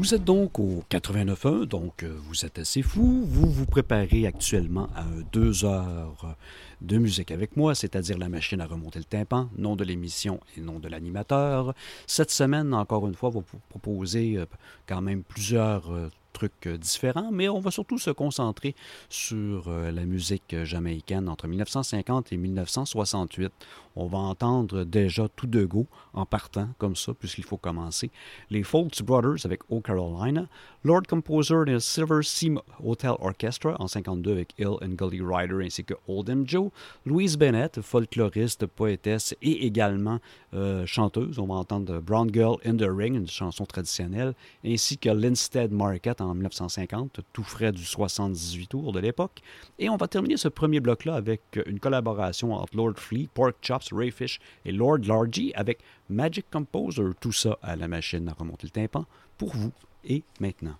Vous êtes donc au 89.1, donc euh, vous êtes assez fou. Vous vous préparez actuellement à deux heures de musique avec moi, c'est-à-dire la machine à remonter le tympan, nom de l'émission et nom de l'animateur. Cette semaine, encore une fois, vous proposer euh, quand même plusieurs euh, trucs différents, mais on va surtout se concentrer sur la musique jamaïcaine entre 1950 et 1968. On va entendre déjà tout de go en partant comme ça, puisqu'il faut commencer. Les Folks Brothers avec O Carolina, Lord Composer de Silver Sea Hotel Orchestra en 52 avec Hill and Gully Rider ainsi que Old Joe, Louise Bennett, folkloriste, poétesse et également euh, chanteuse. On va entendre Brown Girl in the Ring, une chanson traditionnelle, ainsi que Linstead Market en 1950, tout frais du 78 tours de l'époque. Et on va terminer ce premier bloc-là avec une collaboration entre Lord Flea, Pork Chops, Rayfish et Lord Largy avec Magic Composer. Tout ça à la machine à remonter le tympan pour vous et maintenant.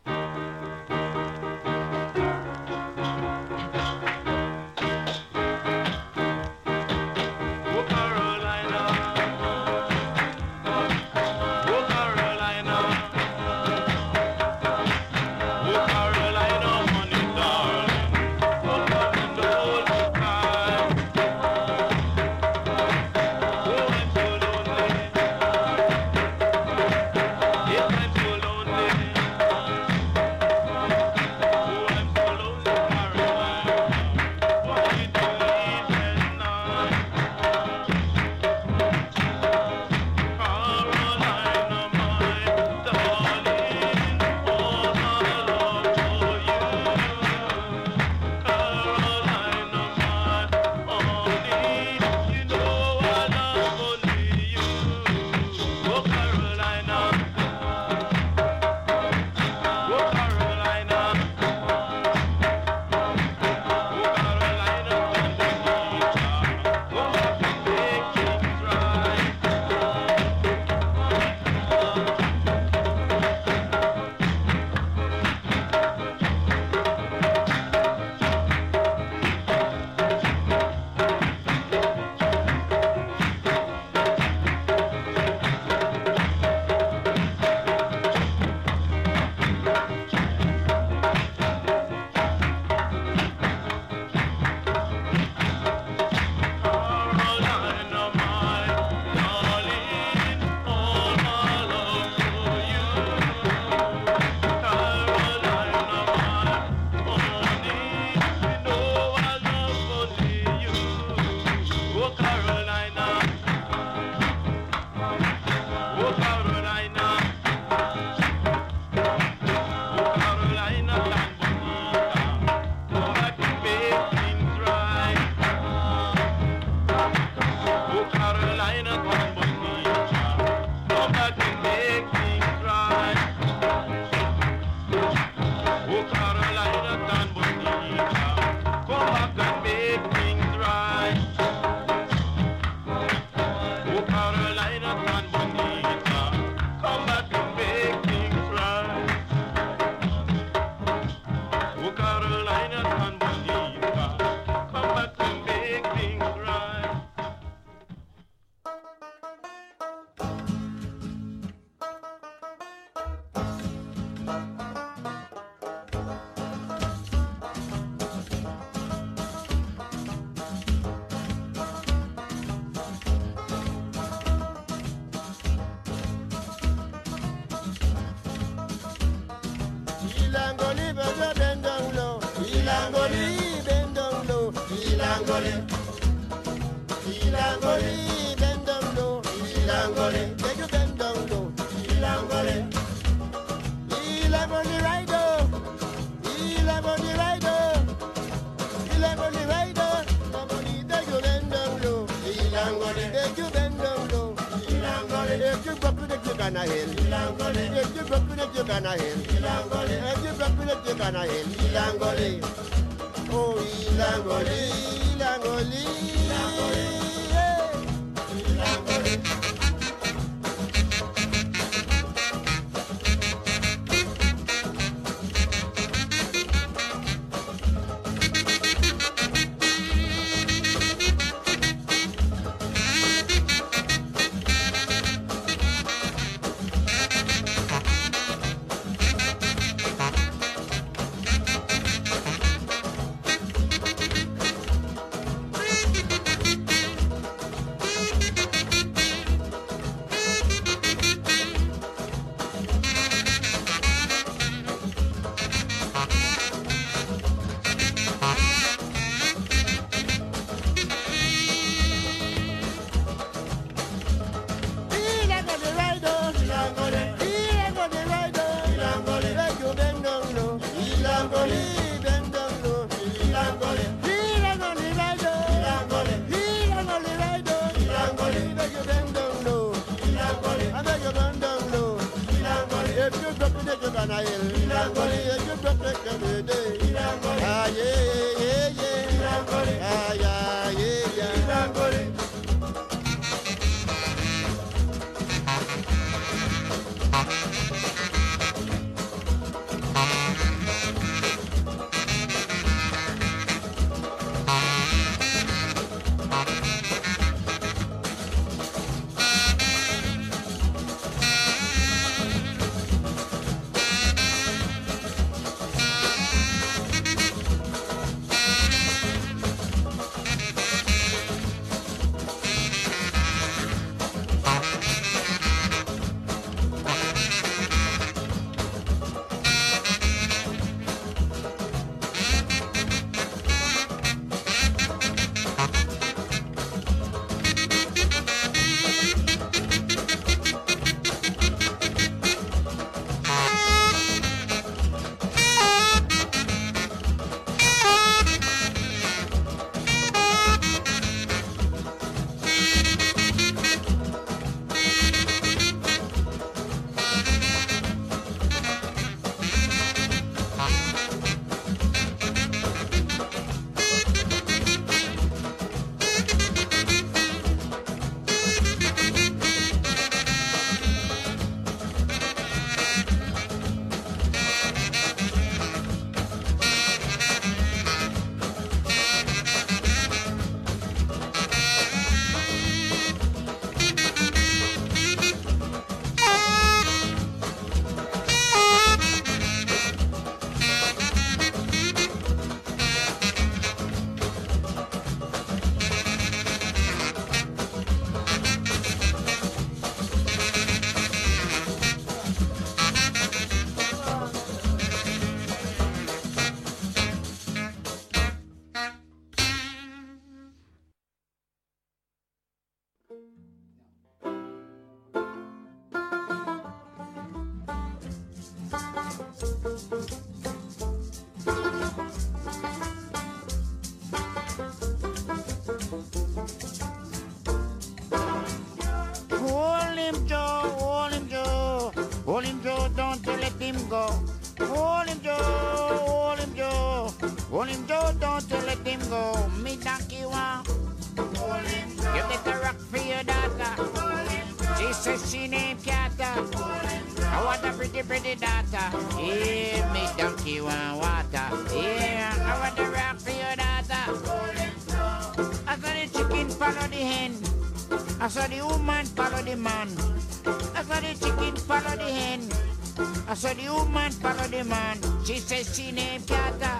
so the woman follow the man. She says she named Kata.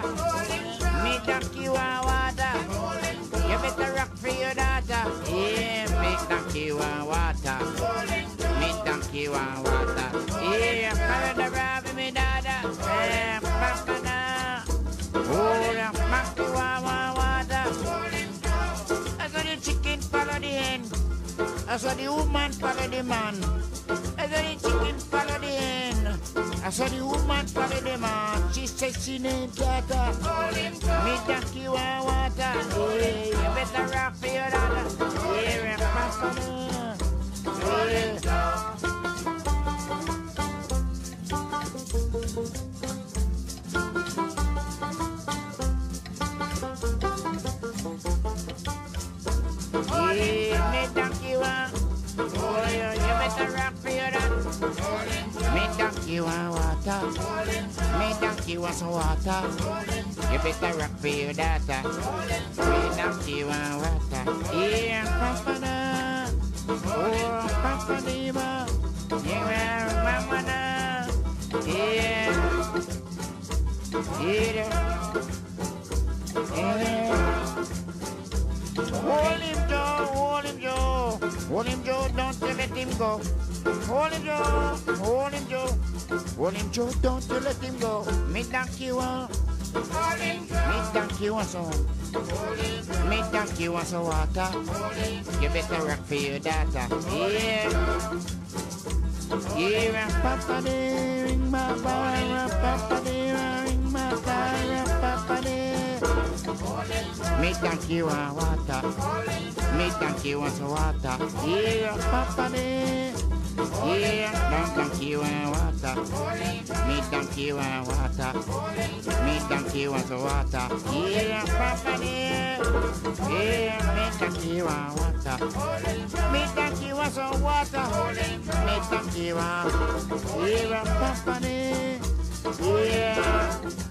Me donkey want water. You better rock for your daughter. Yeah, me donkey want water. Me donkey want water. Yeah, follow the rabbit, me dada. Yeah, pakana. Oh, the monkey want water. I saw the chicken follow the hen. I saw the woman follow the man. said the woman for the man. Ah. She said she named daughter. Call Me thank you and water. Hey, you better you want some water? You better rock for your daughter. We knock you on water. Yeah, Papa, oh, Papa, Diva. Yeah, Mama, yeah. Yeah. Yeah. Holy Hold him, Joe, don't you let him go. Hold him, Joe, hold him, Joe. Hold him, Joe, don't you let him go. Me thank you, uh. Hold him, Joe. Me thank you, uh, so. Me thank you, uh, so water. You better rock for your daughter. Hold yeah. Him, Joe. Yeah, papa, dee, ring, papa, papa, dee. Me thank you and water. Me thank you and water. Yeah, Papa me. Yeah, don't thank you and water. Me thank you and water. Me thank you and water. Yeah, Papa me. Yeah, me thank you and water. Me thank you and water. Me thank you and yeah, Papa me. Yeah.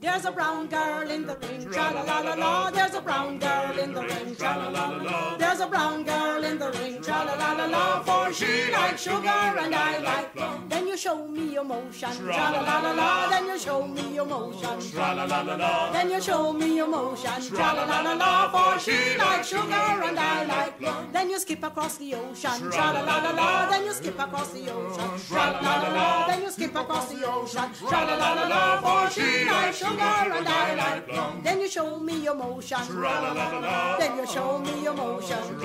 There's a brown girl in the ring, tra la la la la. There's a brown girl in the ring, tra la la la la. There's a brown girl in the ring, tra la la la la. For she likes sugar and I like plum. Then you show me your motion, tra la la la la. Then you show me your motion, tra la la la la. Then you show me your motion, tra la la la la. For she likes sugar and I like plum. Then you skip across the ocean, tra la la la la. Then you skip across the ocean, tra la la la la. Then you skip across the ocean, tra la la la la. For she likes Then you show me your motion. Then you show me your motion.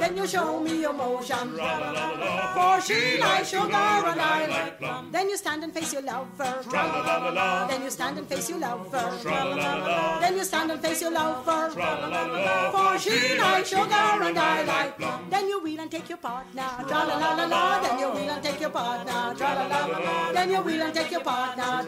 Then you show me your motion. For she likes sugar and I like plum. Then you stand and face your lover. Then you stand and face your lover. Then you stand and face your lover. For she likes sugar and I like plum. Then you wheel and take your partner. Then you wheel and take your partner. Then you wheel and take your partner.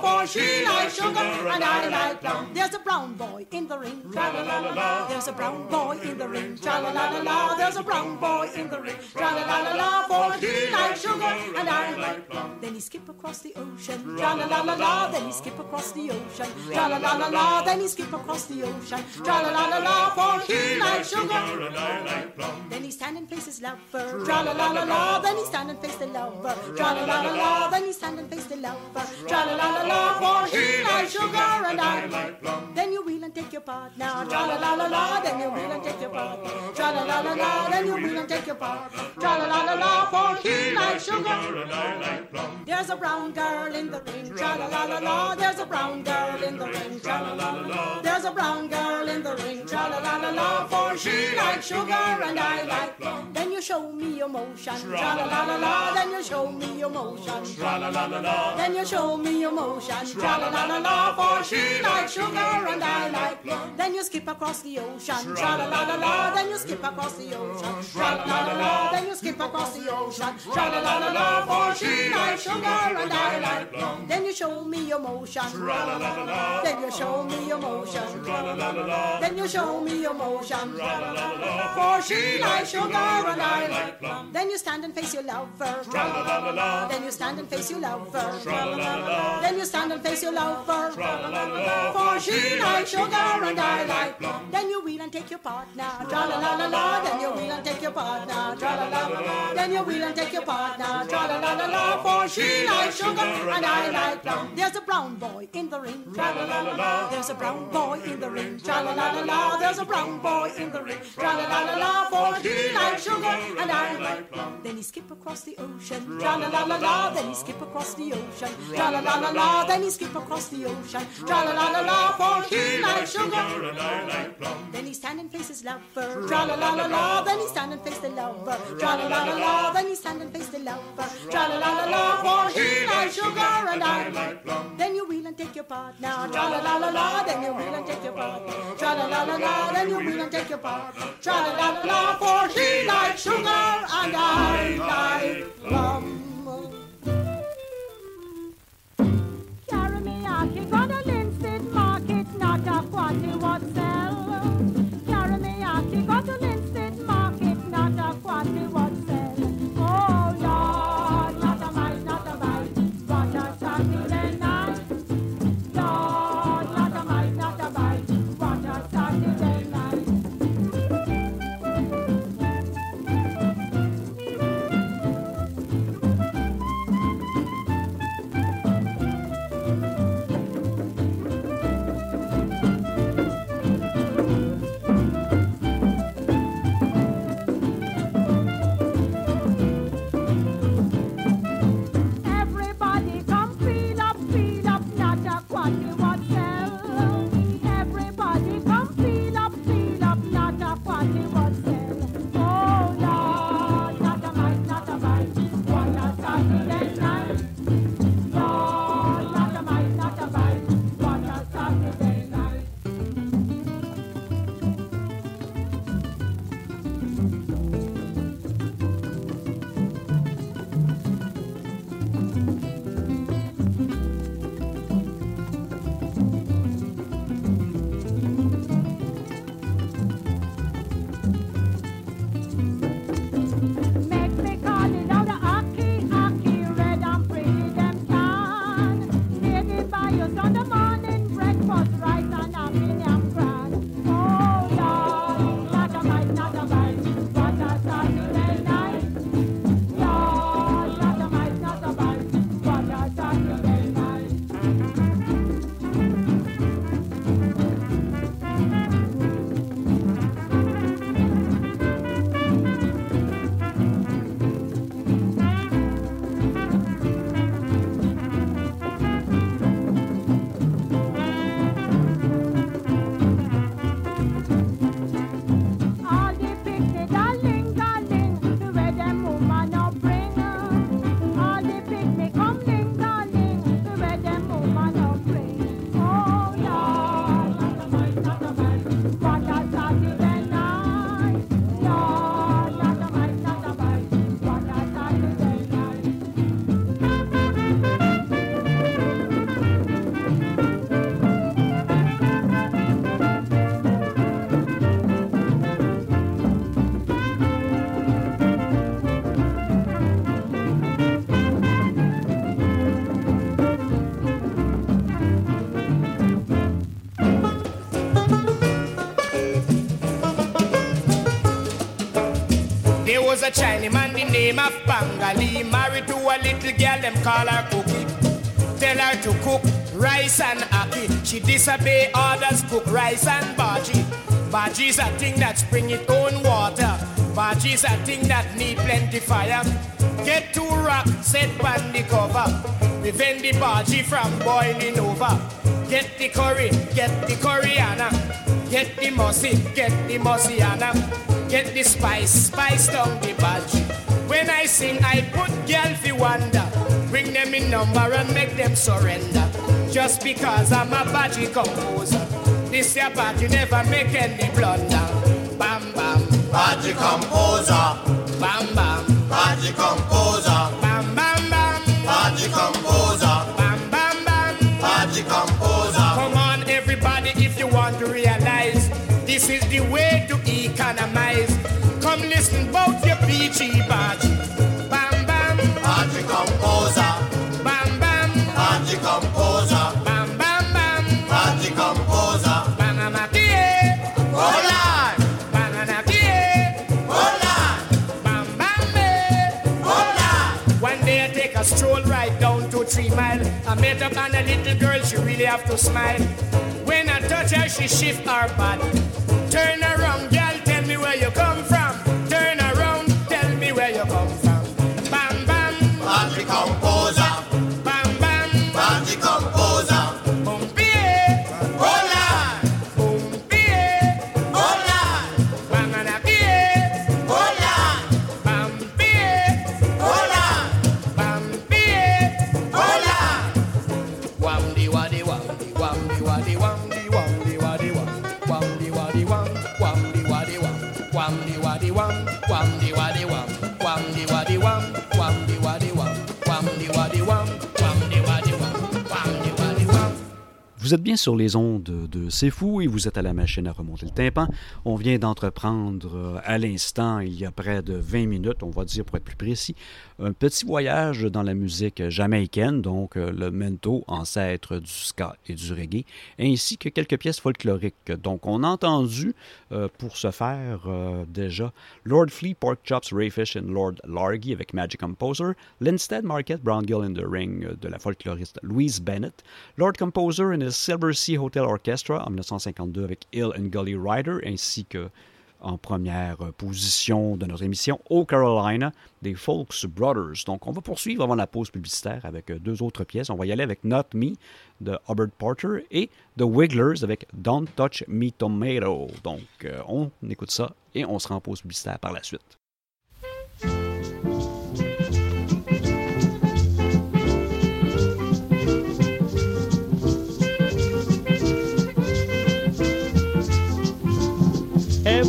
For she likes sugar and I like plum. There's a brown boy in the ring, tra la la la la. There's a brown boy in the ring, tra la la la la. There's a brown boy in the ring, tra la la la la. For he likes sugar and I like plum. Then he skip across the ocean, tra la la la la. Then he skip across the ocean, tra la la la la. Then he skip across the ocean, tra la la la la. For he likes sugar and I like plum. Then he stand and face his lover, tra la la la la. Then he stand and face the lover, tra la la la la. Then he stand and face the lover, tra la la la la. For he likes sugar and I like plum. Then you wheel and take your partner, tra la la la la. Then you wheel and take your partner, tra la la la la. Then you wheel and take your partner, tra la la la la. For he likes sugar and I like plum. There's a brown girl in the ring, tra la la la la. There's a brown girl in the ring, tra la la la la. There's a brown girl in the ring, tra la la la la. For she likes sugar and I like plum. Then you show me your motion, tra la la la la. Then you show me your motion, tra la la la la. Then you show me your motion, tra la la la la. For she likes sugar and I like plum. Then you skip across the ocean, tra la la la la. Then you skip across the ocean, tra la la la la. Then you skip across the ocean, tra la la la la. For she likes sugar and I like plum. Then you show me your motion, tra la la la la. Then you show me your motion, tra la la la la. Then you show me your motion, tra la la la la. For she likes sugar and I like plum. Then you stand and face your lover, tra la la la la. Then you stand and face your lover, tra la la la la. Then you stand and face la la la la. For she likes sugar and I like plum. Then you wheel and take your partner, tra la la la la. Then you wheel and take your partner, tra la la la la. Then you wheel and take your partner, tra la la la la. For she likes sugar and I like plum. There's a brown boy in the ring, tra la la la la. There's a brown boy in the ring, tra la la la la. There's a brown boy in the ring, tra la la la la. For he likes sugar and I like plum. Then he skip across the ocean, tra la la la la. Then he skip across the ocean, tra la la la la. Then he skip across the ocean, tra la la la la. For he likes sugar and I like plum. Then he stand and face his lover, tra la la la la. Then he stand and face the lover, tra la la la la. Then he stand and face the lover, tra la la la la. For he likes sugar and I like plum. Then you wheel and take your partner, tra la la la la. Then you wheel and take your partner, tra la la la la. Then you wheel and take your partner, tra la la la la. For he likes sugar and I like plum. A what he Chinese man the name of Bangali. Married to a little girl, them call her Cookie. Tell her to cook rice and ackee. She disobey orders, cook rice and bhaji. Bhaji's a thing that spring its own water. Bhaji's a thing that need plenty fire. Get two rock, set on the cover. Prevent the bhaji from boiling over. Get the curry, get the coriander. Get the mossy, get the mossiana. Get the spice, spice down the bhaji. When I sing, I put girl fi wonder. Bring them in number and make them surrender. Just because I'm a bhaji composer. This your bhaji never make any blunder. Bam bam, Baji composer, bam bam, Baji composer, Three Mile. I met up on a little girl, she really have to smile. When I touch her, she shift her body. Turn around, Vous êtes bien sur les ondes de C'est Fou et vous êtes à la machine à remonter le tympan. On vient d'entreprendre euh, à l'instant, il y a près de 20 minutes, on va dire pour être plus précis, un petit voyage dans la musique jamaïcaine, donc euh, le mento, ancêtre du ska et du reggae, ainsi que quelques pièces folkloriques. Donc on a entendu euh, pour ce faire euh, déjà. Lord Flea, Pork Chops, Rayfish and Lord Largy avec Magic Composer, Linstead Market, Brown Gill in the Ring euh, de la folkloriste Louise Bennett, Lord Composer and his Silver Sea Hotel Orchestra en 1952 avec Hill and Gully Rider, ainsi que en première euh, position de notre émission, au Carolina, des Folks Brothers. Donc, on va poursuivre avant la pause publicitaire avec euh, deux autres pièces. On va y aller avec Not Me de Hubbard Porter et The Wigglers avec Don't Touch Me Tomato. Donc, euh, on écoute ça et on se rend en pause publicitaire par la suite.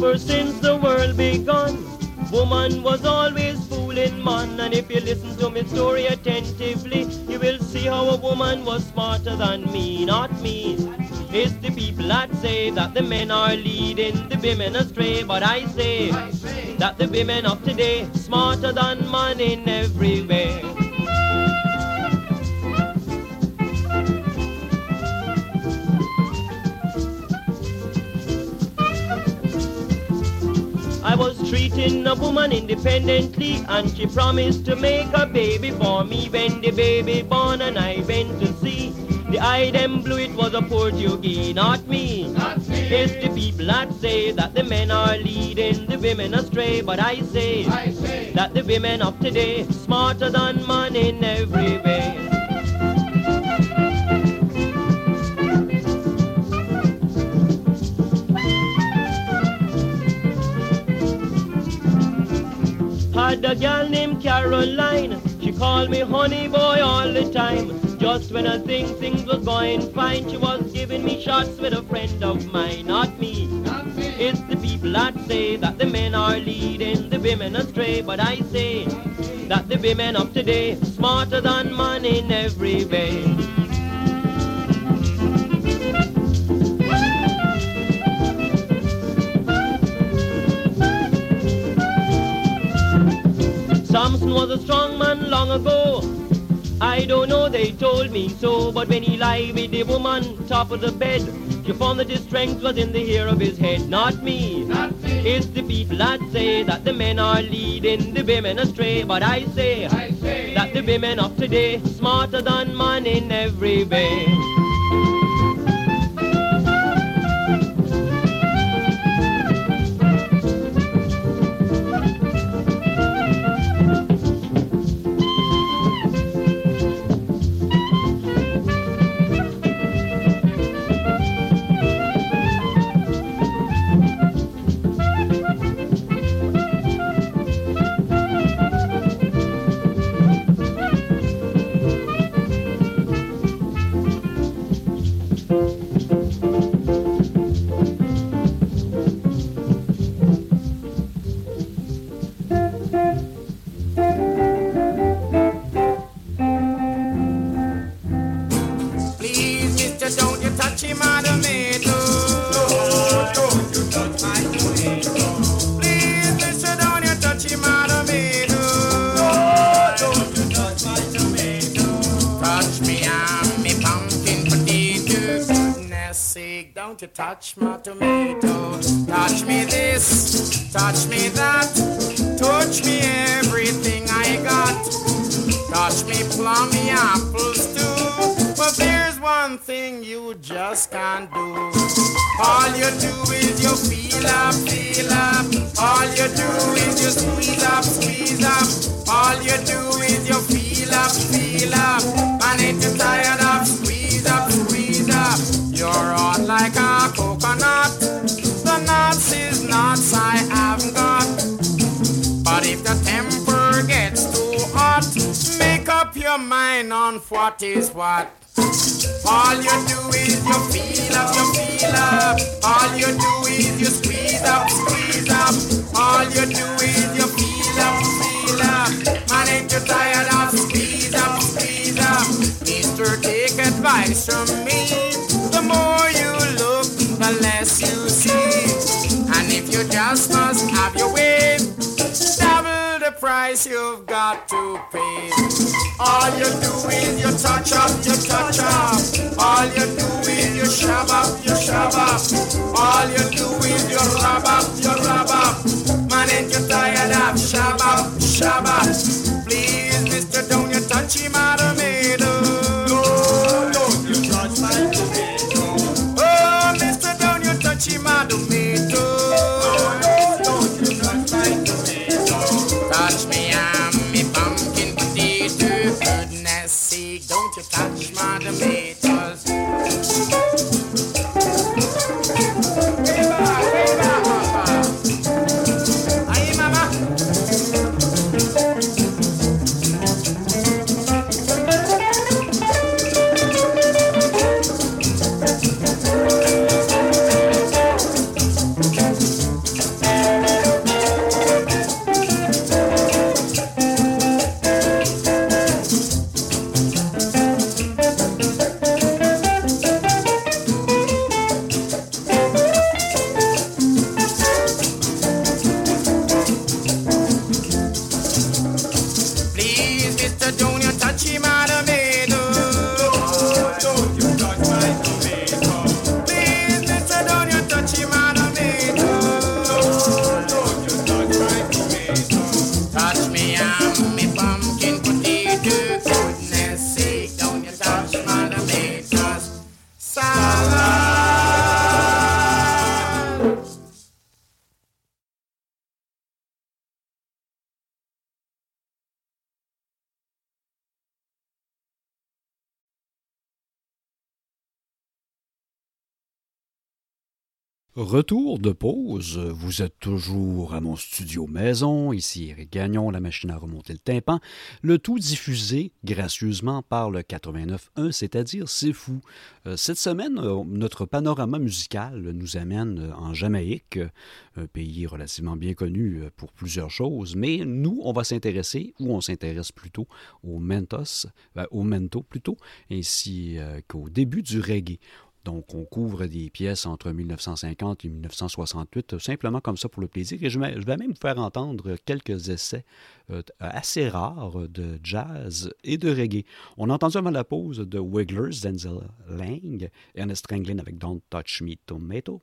Ever since the world begun, woman was always fooling man. And if you listen to my story attentively, you will see how a woman was smarter than me, not me. It's the people that say that the men are leading the women astray, but I say that the women of today smarter than man in every way. I was treating a woman independently and she promised to make a baby for me when the baby born and I went to see. The eye them blew it was a Portuguese, not me. Not me. It's the people that say that the men are leading the women astray, but I say I say, that the women of today smarter than man in every way. Had a girl named Caroline, she called me honey boy all the time. Just when I think things was going fine, she was giving me shots with a friend of mine, not me. not me. It's the people that say that the men are leading the women astray, but I say that the women of today smarter than man in every way. Samson was a strong man long ago. I don't know, they told me so. But when he lay with the woman top of the bed, she found that his strength was in the hair of his head, not me. Not me. It's the people that say that the men are leading the women astray. But I say, I say that the women of today smarter than man in every way. Touch my tomato. What is what. All you do is you feel up, you feel up. All you do is you squeeze up, squeeze up. All you do is you feel up, feel up. Man, ain't you tired of squeeze up, squeeze up? Mister, take advice from me. Price you've got to pay. All you do is you touch up, you touch up. All you do is you shove up, you shove up. All you do is you rub up, you rub up. Man, ain't you tired of shove up, shove up? Retour de pause, vous êtes toujours à mon studio maison, ici Eric Gagnon, la machine à remonter le tympan, le tout diffusé gracieusement par le 89.1, c'est-à-dire C'est Fou. Euh, Cette semaine, euh, notre panorama musical nous amène euh, en Jamaïque, un pays relativement bien connu pour plusieurs choses, mais nous, on va s'intéresser, ou on s'intéresse plutôt, au Mentos, au Mento plutôt, ainsi qu'au début du reggae. Donc, on couvre des pièces entre 1950 et 1968, euh, simplement comme ça pour le plaisir. Et je vais, même vous faire entendre quelques essais euh, assez rares de jazz et de reggae. On a entendu avant la pause de Wigglers, Denzel Lang, Ernest Ranglin avec Don't Touch Me Tomato.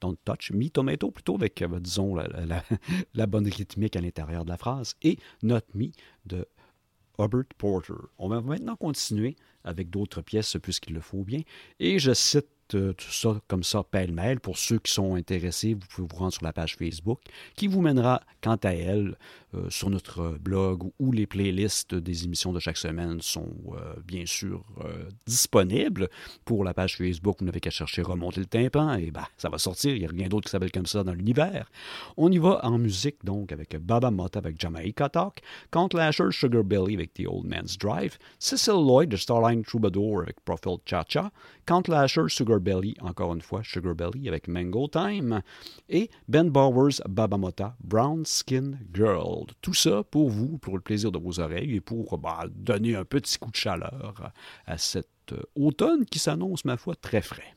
Don't Touch Me Tomato, plutôt avec, euh, disons, la, la- la bonne rythmique à l'intérieur de la phrase, et Not Me de Robert Porter. On va maintenant continuer avec d'autres pièces puisqu'il le faut bien. Et je cite tout ça comme ça pêle-mêle. Pour ceux qui sont intéressés, vous pouvez vous rendre sur la page Facebook qui vous mènera quant à elle euh, sur notre blog où les playlists des émissions de chaque semaine sont euh, bien sûr euh, disponibles. Pour la page Facebook, vous n'avez qu'à chercher Remonter le tympan et ben, ça va sortir. Il n'y a rien d'autre qui s'appelle comme ça dans l'univers. On y va en musique donc avec Baba Motta avec Jamaica Talk, Count Lasher Sugar Belly avec The Old Man's Drive, Cecil Lloyd de Starline Troubadour avec Profile Cha Cha, Count Lasher Sugar Belly, encore une fois Sugar Belly avec Mango Time, et Ben Bowers Baba Motta Brown Skin Girl. Tout ça pour vous, pour le plaisir de vos oreilles et pour bah, donner un petit coup de chaleur à cet euh, automne qui s'annonce, ma foi, très frais.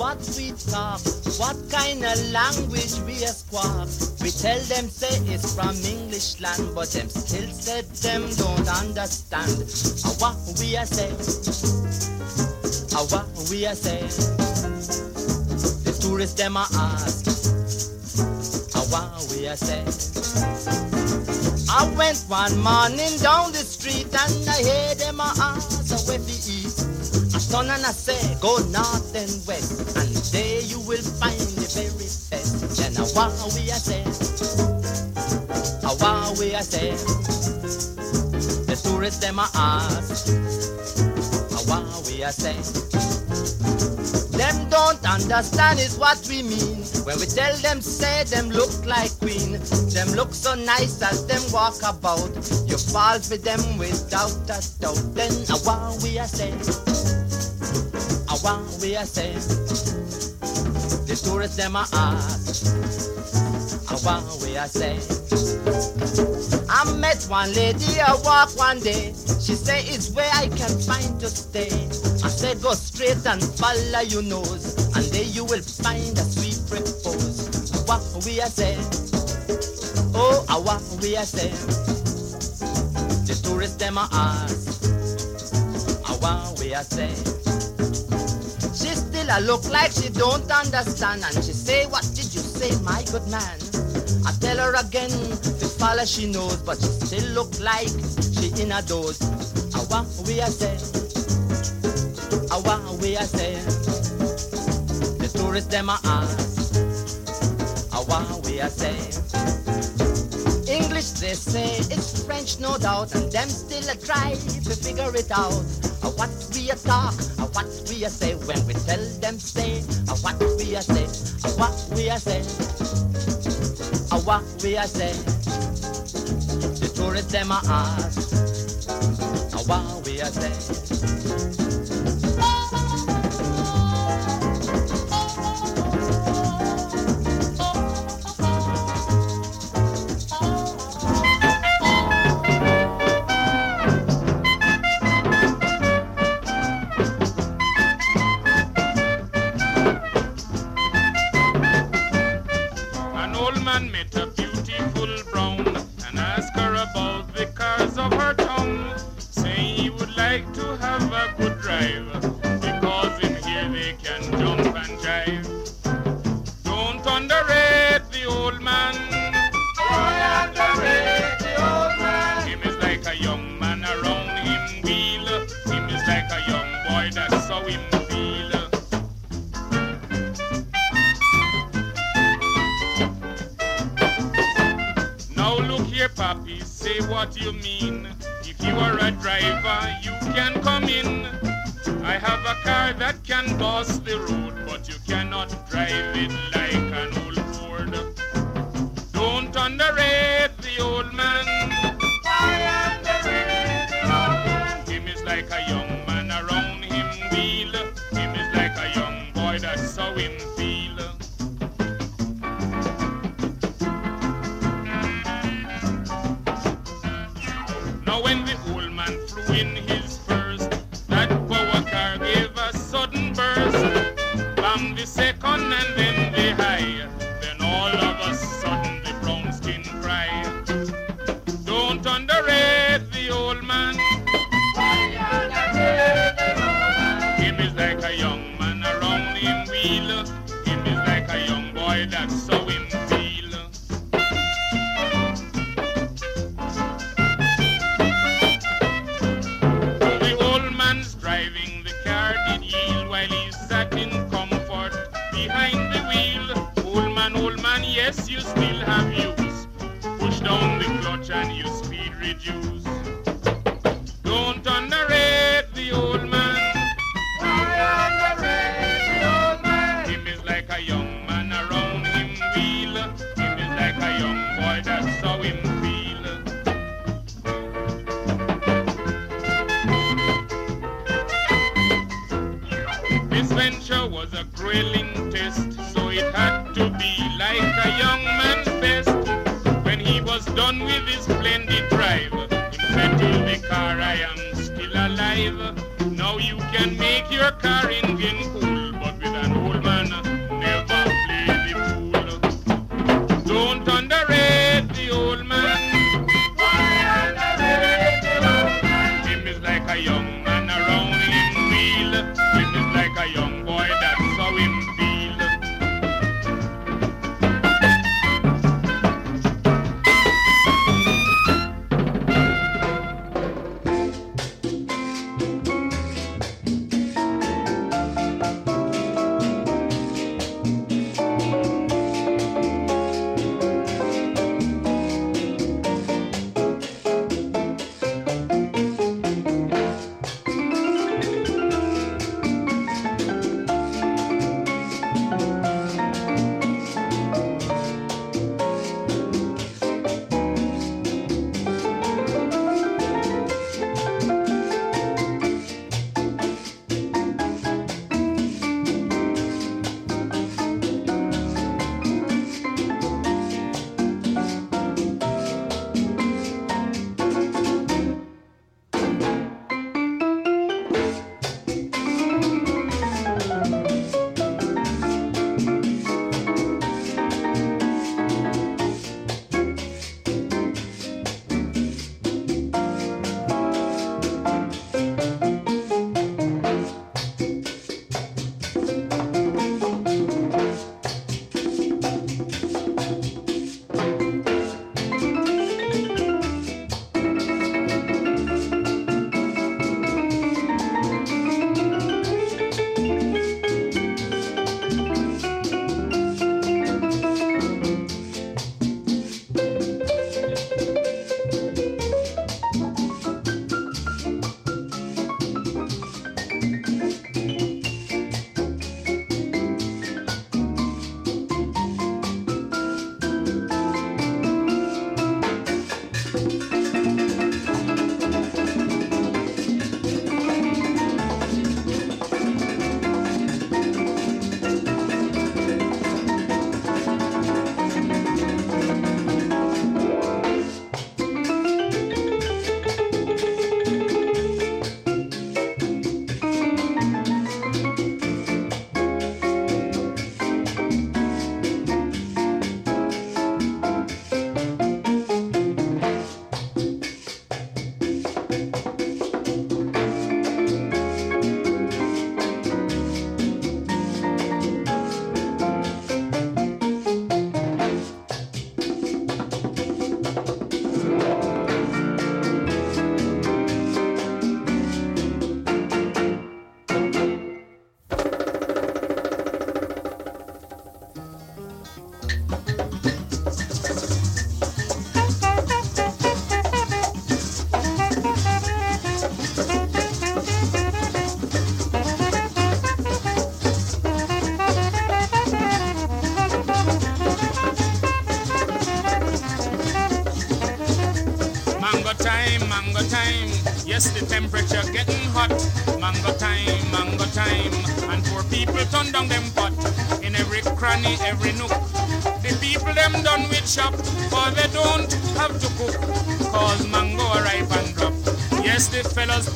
What we talk, what kind of language we a squawk. We tell them say it's from English land, but them still said them don't understand. Uh, what we a say, uh, what we a say. The tourists them a ask, uh, what we a say. I went one morning down the street and I heard them a ask eat. A son and I say go north and west and there you will find the very best. Then a wow we a say, a wow we a say. The tourists them a ask, a wow we a say. Them don't understand is what we mean when we tell them say them look like queen. Them look so nice as them walk about. You fall for them without a doubt. Then a wow we a say, a wow we a say. The tourists them a ask, a wow we a say. I met one lady a walk one day. She say it's where I can find to stay. I said go straight and follow your nose, and there you will find a sweet repose. What we a say? Oh, ah, what we a say? The tourists them a ask. Ah, what we a say? She look like she don't understand, and she say, What did you say, my good man? I tell her again, the follow she knows, but she still look like she in a doze. What we a say? What we a say? The tourists them a ask. What we a say? English they say, it's French no doubt, and them still a try to figure it out. What a talk, what we a say when we tell them say, what we a say, what we a say, what we a say. The tourists them a ask, what we a say. still have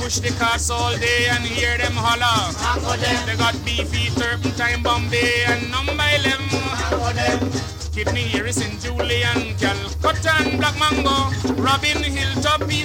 push the cars all day and hear them holler. They got beefy, turpentine, Bombay, and number 11. Kidney, Harrison, Julian, Calcutta, and Black Mango, Robin Hill, Toppy,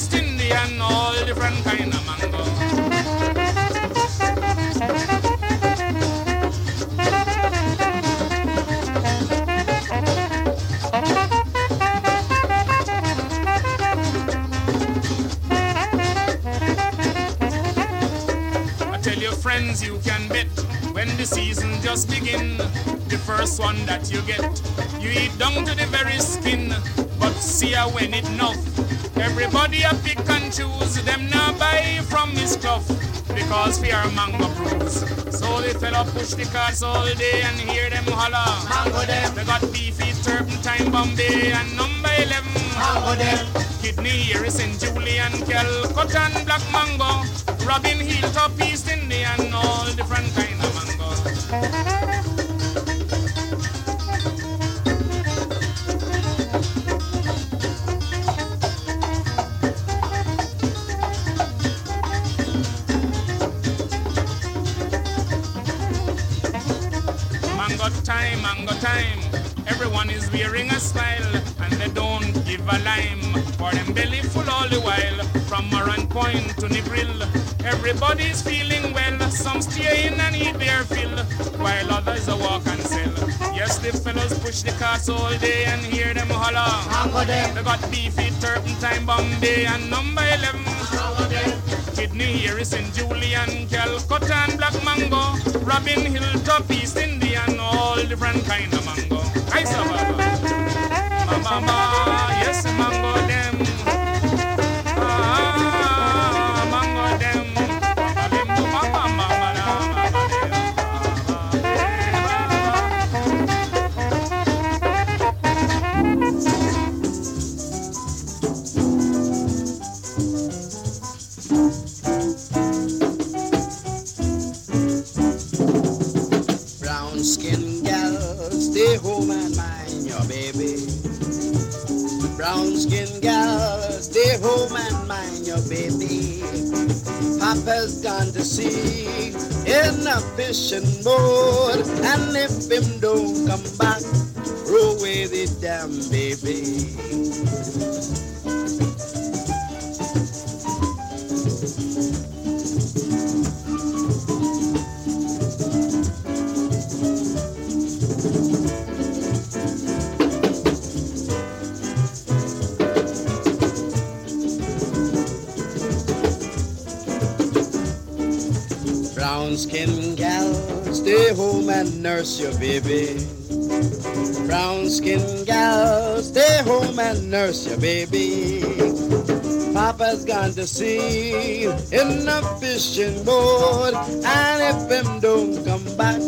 eat down to the very skin. But see how when it enough, everybody a pick and choose. Them now buy from his stuff because fear mango bruise. So the fella push the cars all day and hear them holler. Mango them. They got beefy, turpentine, Bombay and number 11. Mango them. Kidney, Harrison, Julian, Calcutta, and Black Mango, Robin Hilltop, East Indian, all push the carts all day and hear them holler. Mango them. We got beefy, turpentine, Bombay and number 11. Mango them. Kidney, Harrison, Julian, Calcutta, and Black Mango, Robin Hill, Top East Indian, all different kind of home and mind your baby. Papa's gone to sea in a fishing boat, and if him don't come back, throw away the damn baby. Nurse your baby. Brown skin gal, stay home and nurse your baby. Papa's gone to sea in a fishing boat, and if him don't come back,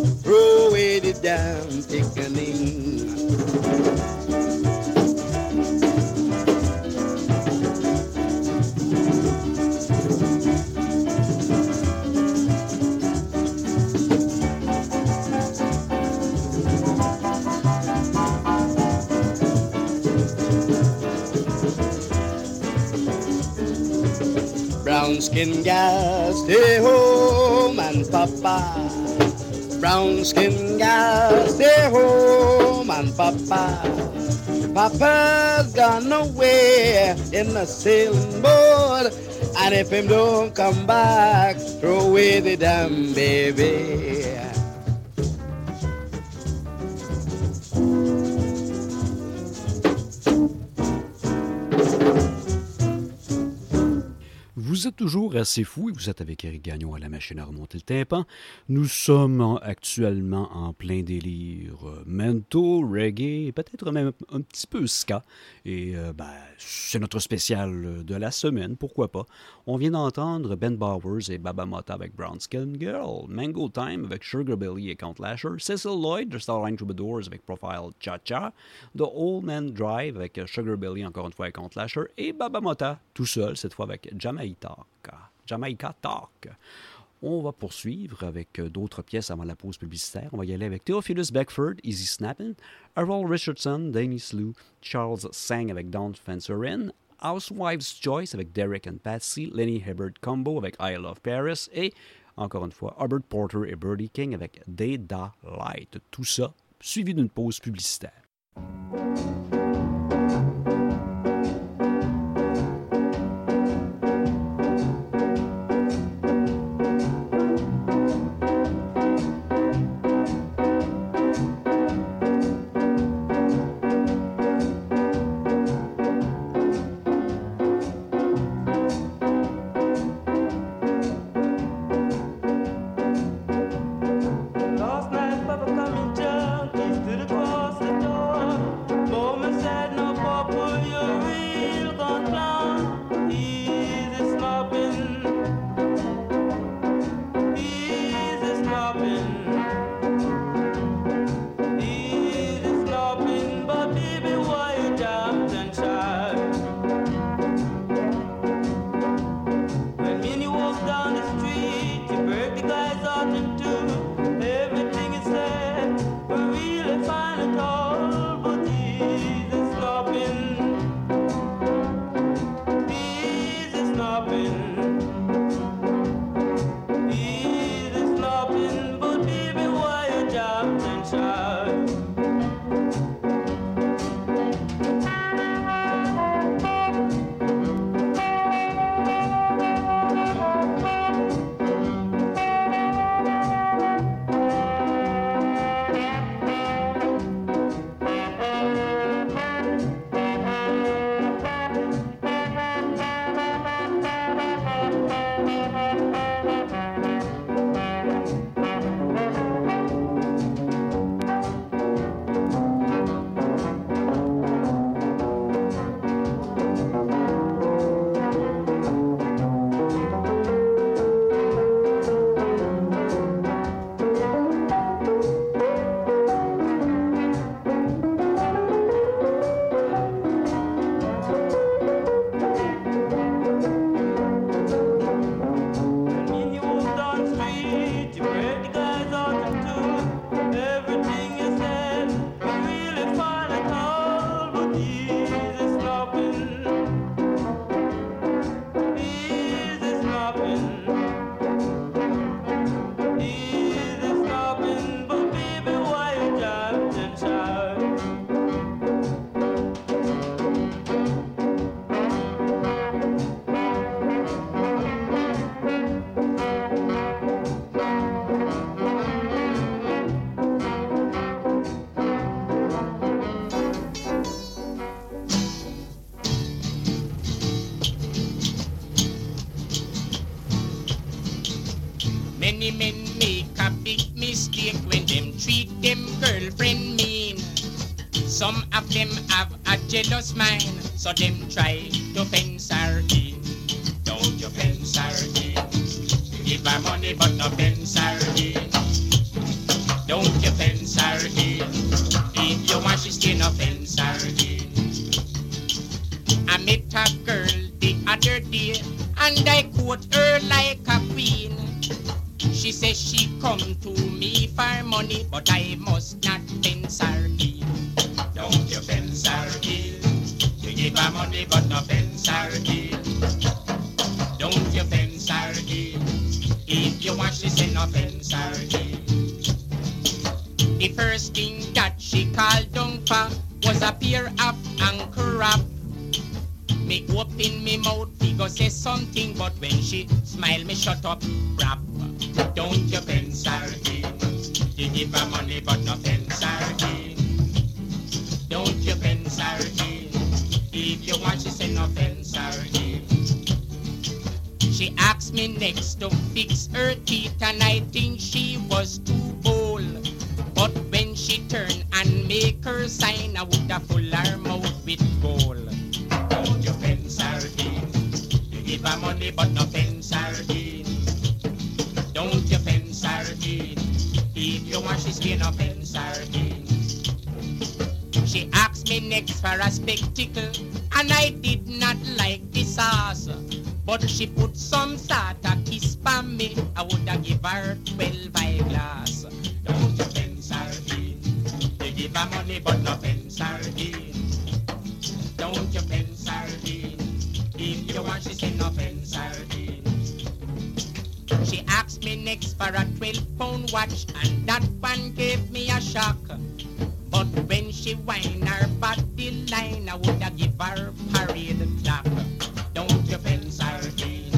skin gal, stay home and papa. Papa's gone away in a sailing boat, and if him don't come back, throw away the damn baby. Toujours assez fou et vous êtes avec Eric Gagnon à la machine à remonter le tympan. Nous sommes en- actuellement en plein délire euh, mento, reggae, peut-être même un petit peu ska. Et euh, ben, c'est notre spécial euh, de la semaine, pourquoi pas. On vient d'entendre Ben Bowers et Baba Mota avec Brown Skin Girl, Mango Time avec Sugar Billy et Count Lasher, Cecil Lloyd de Starline Troubadours avec Profile Cha Cha, The Old Man Drive avec Sugar Billy encore une fois et Count Lasher, et Baba Mota tout seul cette fois avec Jamaica. Jamaica Talk. On va poursuivre avec euh, d'autres pièces avant la pause publicitaire. On va y aller avec Theophilus Beckford, Easy Snappin', Errol Richardson, Danny Slew, Charles Sang avec Don Fencerin, Housewife's Choice avec Derek and Patsy, Lenny Hibbert Combo avec I Love Paris et, encore une fois, Albert Porter et Birdie King avec Day Da Light. Tout ça suivi d'une pause publicitaire. Don't you her in. You give her money, but no her in. Don't you her in. If you want, she say no her in. She asked me next to fix her teeth, and I think she was too bold. But when she turn and make her sign, I would have full her mouth with gold. Don't you her in. You give her money, but no. Don't you in. If you want, no fence her in. She asked me next for a spectacle, and I did not like the sauce. But she put some sort of kiss for me. I would have give her twelve eyeglass. Don't you her in. You give her money, but no her in. Don't you her in. If you want, she say no in. She asked me next for a 12 pound watch, and that one gave me a shock. But when she whine her body line, I would have give her parade clock. Don't you fence her in.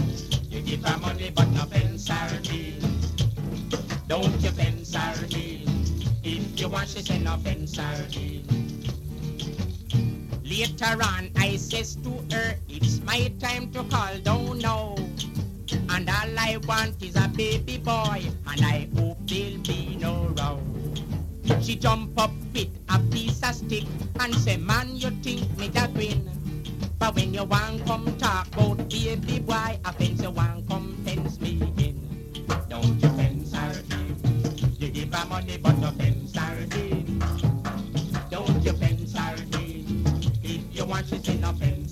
You give her money, but no fence her in. Don't you fence her in. If you want, she say no fence her in. Later on, I says to her, it's my time to call down now. And all I want is a baby boy, and I hope there'll be no row. She jump up with a piece of stick and say, man, you think me da grin. But when you want come talk about baby boy, I fence you want come fence me in. Don't you fence her in. You give her money, but no fence her in. Don't you fence her in. If you want, she say no fence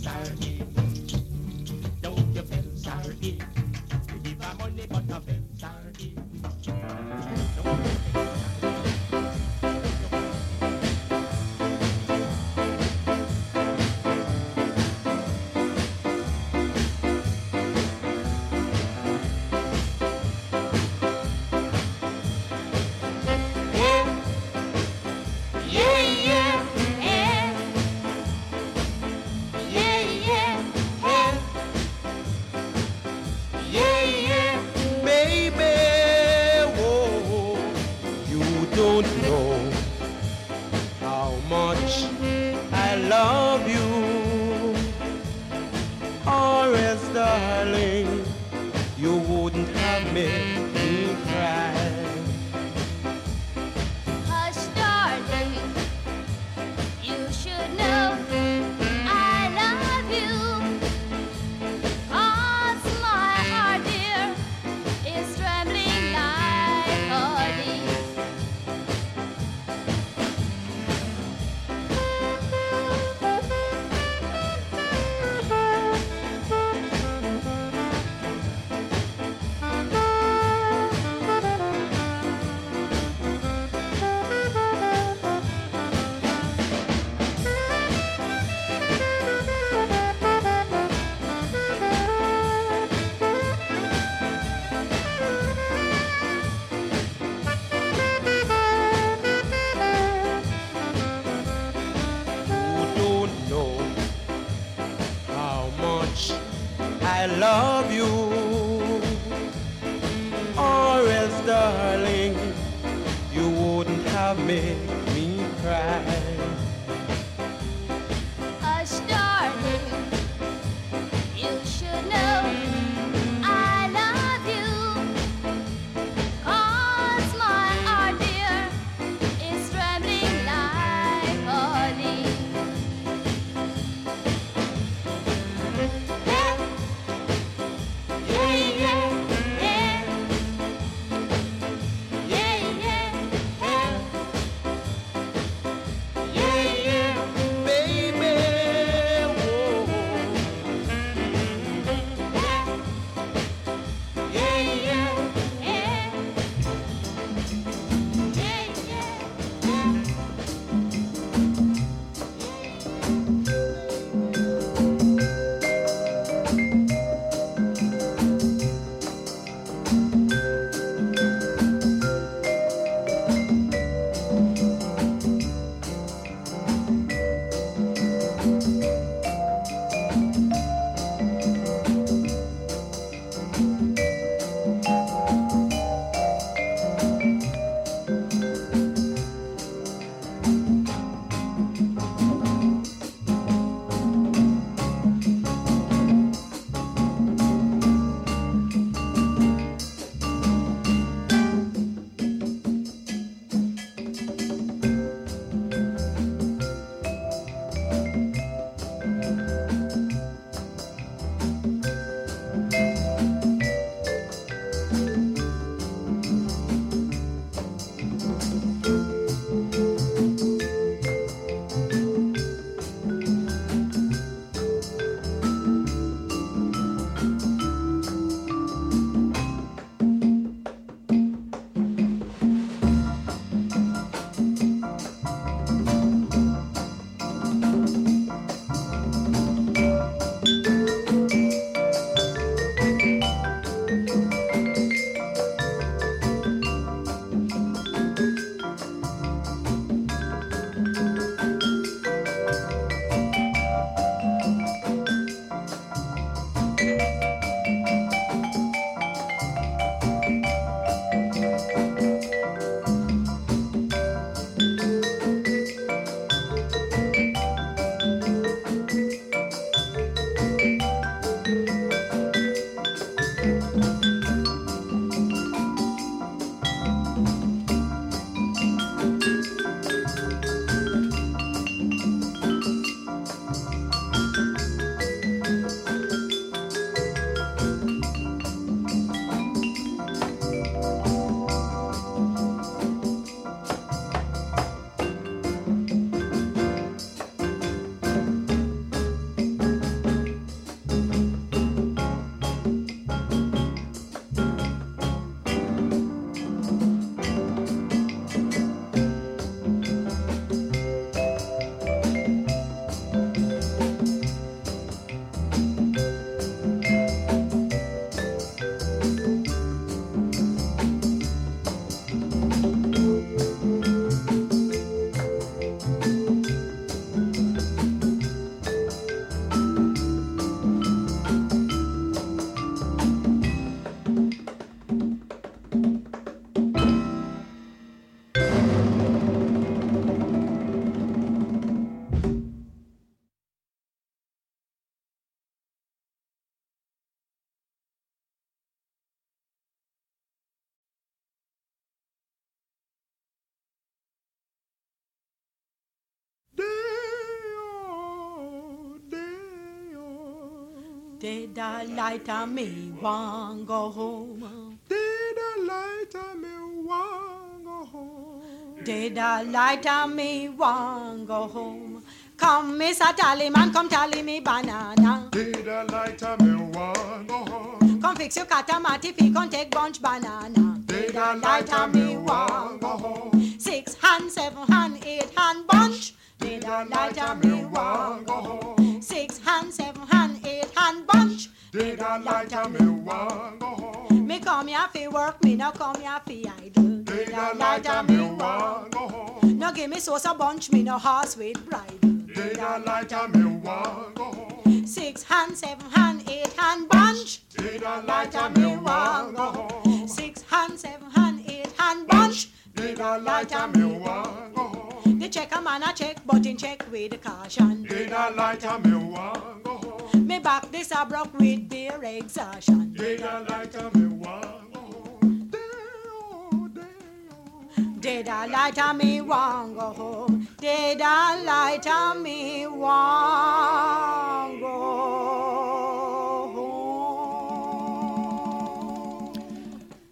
Did I light on me want go home? Did I light on me want go home? Did I light on me want go home? Come, Mr. Tallyman, come tally me banana. Did I light on me want go home? Come fix your catamati, fi come take bunch banana. Did I light on me want go home? Six hand, seven hand, eight hand bunch. Did I light on me want go home? Six hand, seven hand, hand bunch. Did I light on me want go home? Me come here fi work, me no come here fi idle. Did I light on me want go home? No give me sauce a bunch, me no horse with bridle. Did I light on me want go home? Six hand, seven hand, eight hand bunch. Did I light on me want go home? Six hand, seven hand, eight hand bunch. Did I light on me want go home? The check a man a check, but in check with the caution. Did I light on me want go home? Me back this a broke with beer exhaustion. Did I light on me want go home? Day-oh, day-oh. Did I light on me want go home? Did I light on me want go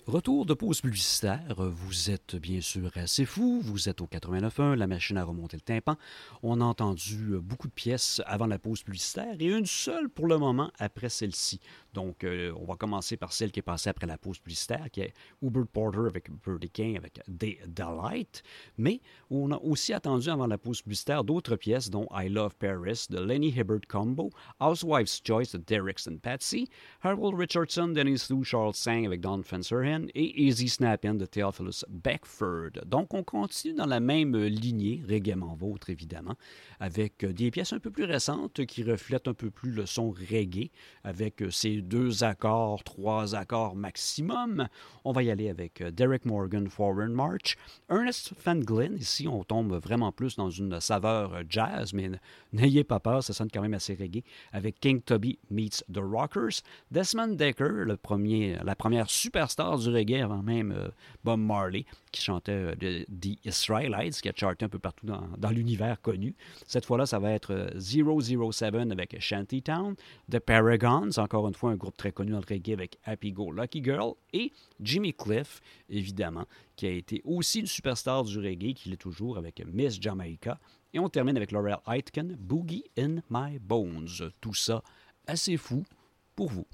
Retour de pause publicitaire. Vous êtes bien sûr assez fou. Vous êtes au 89.1, la machine à remonter le tympan. On a entendu beaucoup de pièces avant la pause publicitaire et une seule pour le moment après celle-ci. Donc, euh, on va commencer par celle qui est passée après la pause publicitaire, qui est Hubert Porter avec Birdie King avec Day Delight. Mais on a aussi attendu avant la pause publicitaire d'autres pièces, dont I Love Paris de Lenny Hibbert Combo, Housewife's Choice de Derricks and Patsy, Harold Richardson, Dennis Lou, Charles Sang avec Don Fencerhen, et Easy Snappin' de Theophilus Beckford. Donc, on continue dans la même lignée, régaiement vôtre évidemment, avec des pièces un peu plus récentes qui reflètent un peu plus le son reggae, avec deux accords, trois accords maximum. On va y aller avec Derek Morgan, Forward March. Ernest Van ici, on tombe vraiment plus dans une saveur jazz, mais n'ayez pas peur, ça sonne quand même assez reggae, avec King Toby meets The Rockers. Desmond Decker, le premier, la première superstar du reggae avant même euh, Bob Marley, qui chantait euh, The Israelites, qui a charté un peu partout dans, dans l'univers connu. Cette fois-là, ça va être euh, 007 avec Shantytown, The Paragons, encore une fois un groupe très connu dans reggae avec Happy Go Lucky Girl, et Jimmy Cliff, évidemment, qui a été aussi une superstar du reggae, qui l'est toujours avec Miss Jamaica. Et on termine avec Laurel Aitken, Boogie in My Bones. Tout ça assez fou pour vous.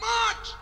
March!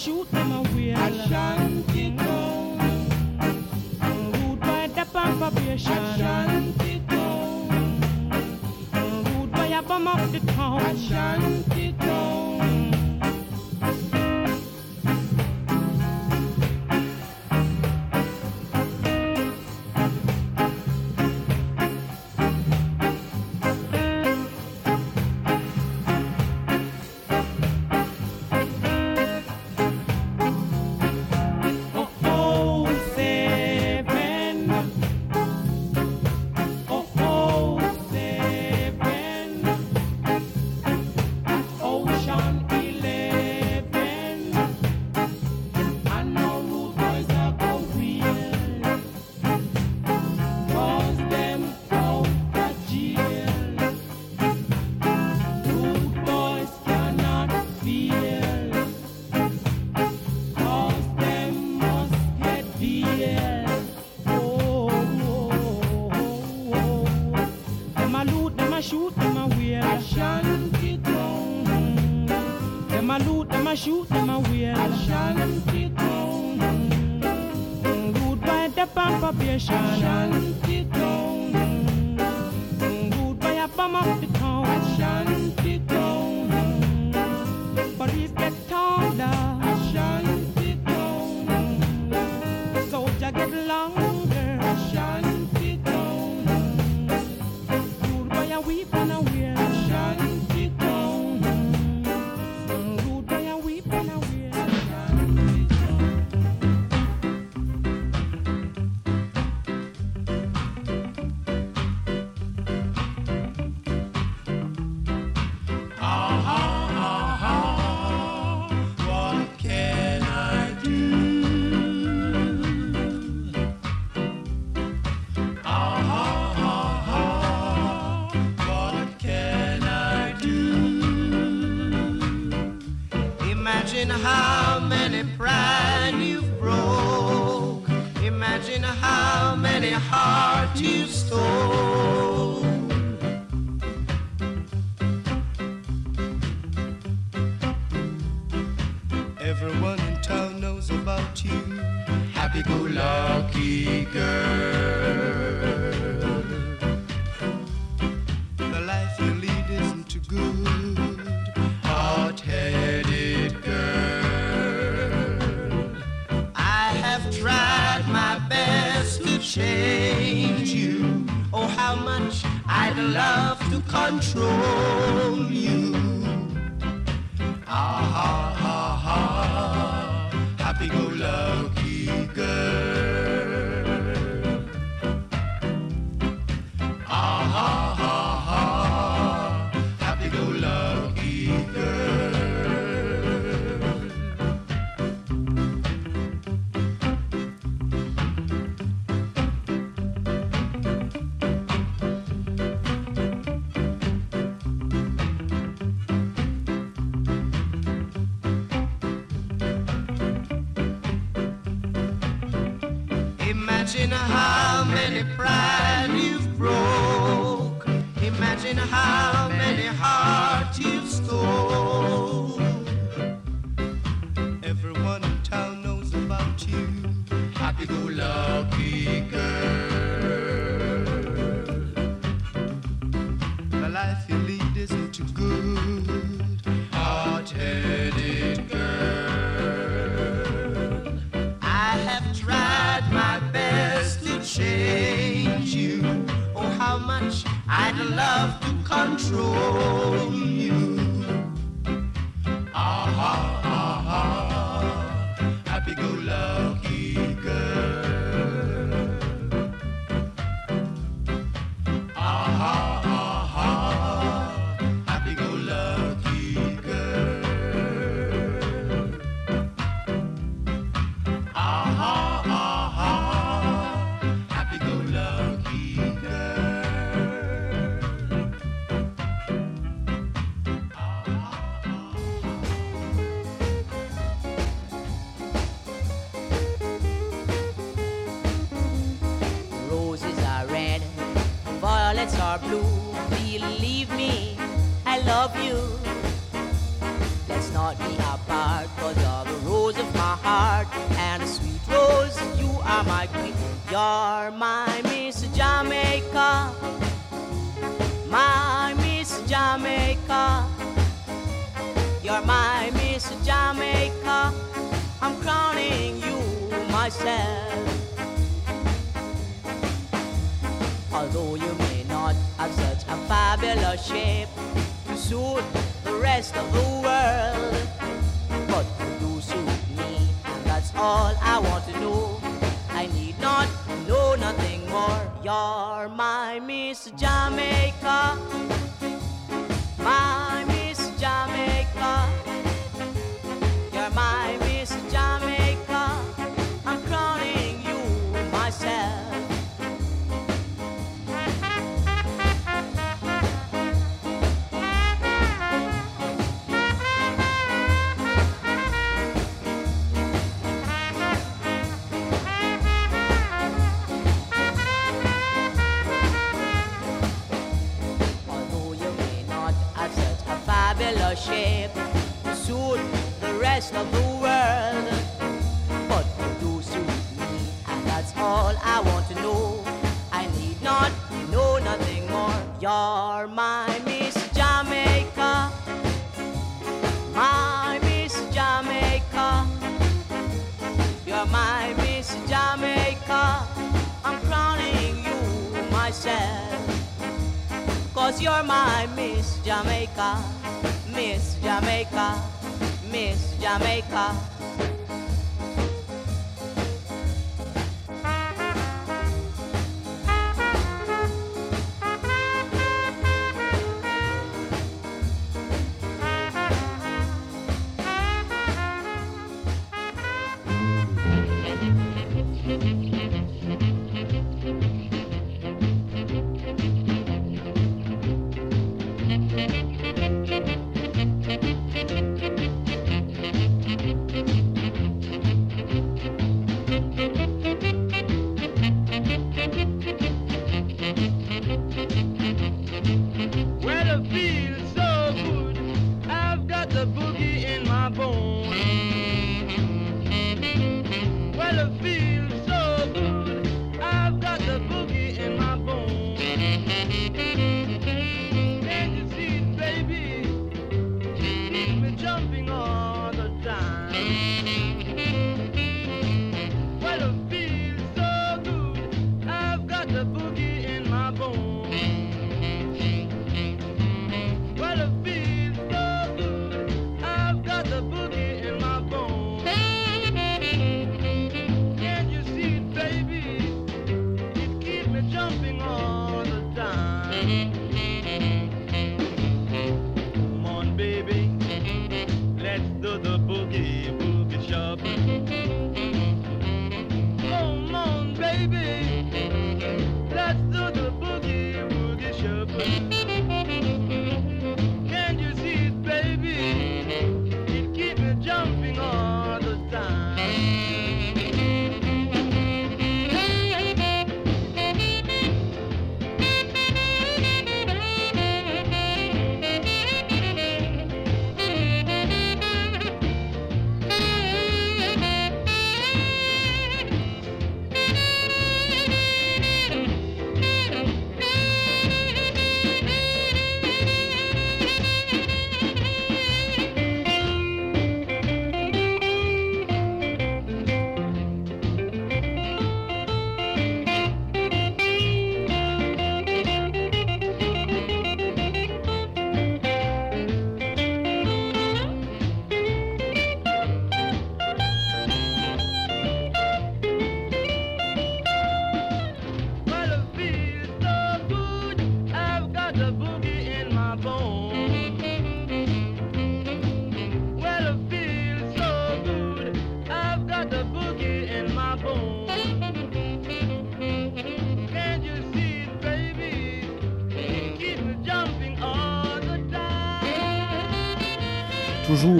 shoot. my shoe, them I wear. I shall sit down. Good by the pampa. I shall sit down. Good by a bum of the town.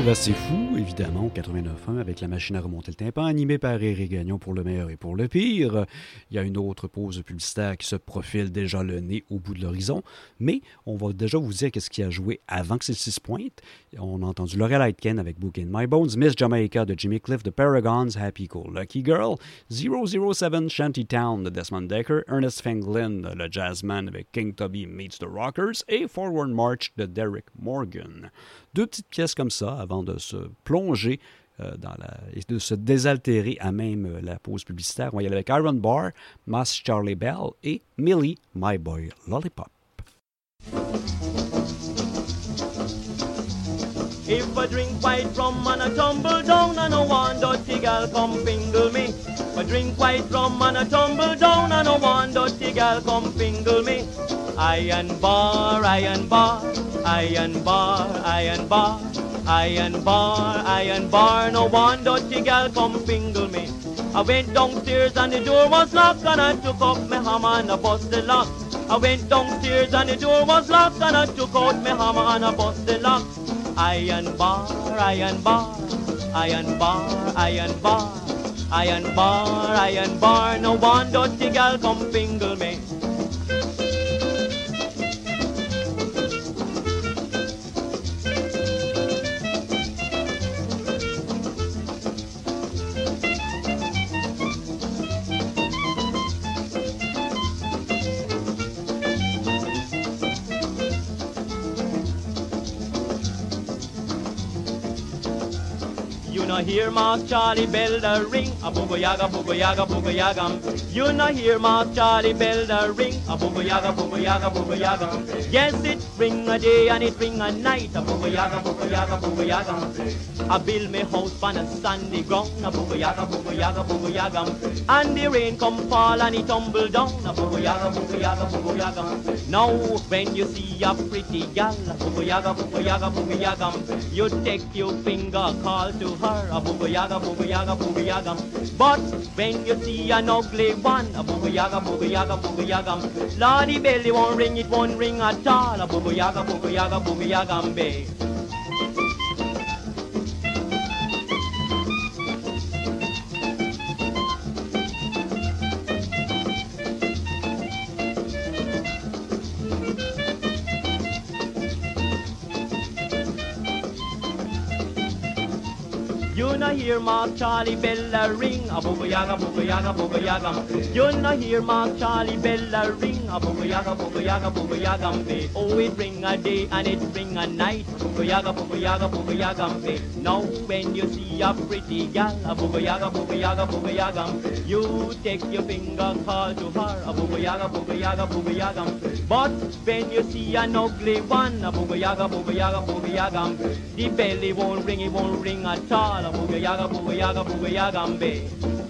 Toujours assez fou évidemment, au 89.1 avec la machine à remonter le tympan, animée par Eric Gagnon pour le meilleur et pour le pire. Il y a une autre pause publicitaire qui se profile déjà le nez au bout de l'horizon, mais on va déjà vous dire qu'est-ce qui a joué avant que c'est 6 pointes. On a entendu Laurel Aitken avec Book in My Bones, Miss Jamaica de Jimmy Cliff, The Paragons, Happy Cool Lucky Girl, 007 Shantytown de Desmond Decker, Ernest Fanglin, le jazzman avec King Tubby Meets the Rockers, et Forward March de Derek Morgan. Deux petites pièces comme ça avant de se plonger euh, dans la, et de se désaltérer à même euh, la pause publicitaire. On y aller avec Iron Bar, Mass Charlie Bell et Millie, My Boy Lollipop. If I drink white rum and I tumble down I want dirty gal come fingle me. If I drink white rum and I tumble down I want dirty gal come fingle me. Iron bar, iron bar, iron bar, iron bar, iron bar, iron bar. No one dirty gal come fingle me. I went downstairs and the door was locked and I took up my hammer and I bust the lock. I went downstairs and the door was locked and I took out my hammer and I bust the lock. Iron bar, iron bar, iron bar, iron bar, iron bar, iron bar. No one dirty gal come fingle me. Hear Mark Charlie bell the ring, a boogo yaga, boogo yaga, boogo yaga. You no hear Mark Charlie bell the ring, a boogo yaga, boogo yaga, boogo yaga. Yes, it ring a day and it ring a night, a boogo yaga, boogo yaga, boogo yaga. I build me house on a sandy ground, a boogo yaga, boogo yaga, boogo yaga. And the rain come fall and it tumble down, a boogo yaga, boogo yaga, boogo yaga. Now when you see a pretty gal, a boogo yaga, boogo yaga, boogo yaga, you take your finger, call to her, a boogo yaga, boogo yaga, boogo yaga. But when you see an ugly one, a boogo yaga, boogo yaga, boogo yaga, Lordy belly won't ring, it won't ring at all, a boogo yaga, boogo yaga, boogo yaga, babe. Mark Charlie Bella ring, a booga yaga, booga yaga, booga yaga. You no hear Mark Charlie Bella ring, a booga yaga, booga yaga, booga yaga. Oh, it ring a day and it ring a night, booga yaga, booga yaga, booga yaga. Now when you see a pretty gal, a booga yaga, booga yaga, booga yaga. You take your finger, call to her, a booga yaga, booga yaga, booga yaga. But when you see an ugly one, a booga yaga, booga yaga, booga yaga. The belly won't ring, it won't ring at all, a booga yaga, yaga, booga yaga. Be.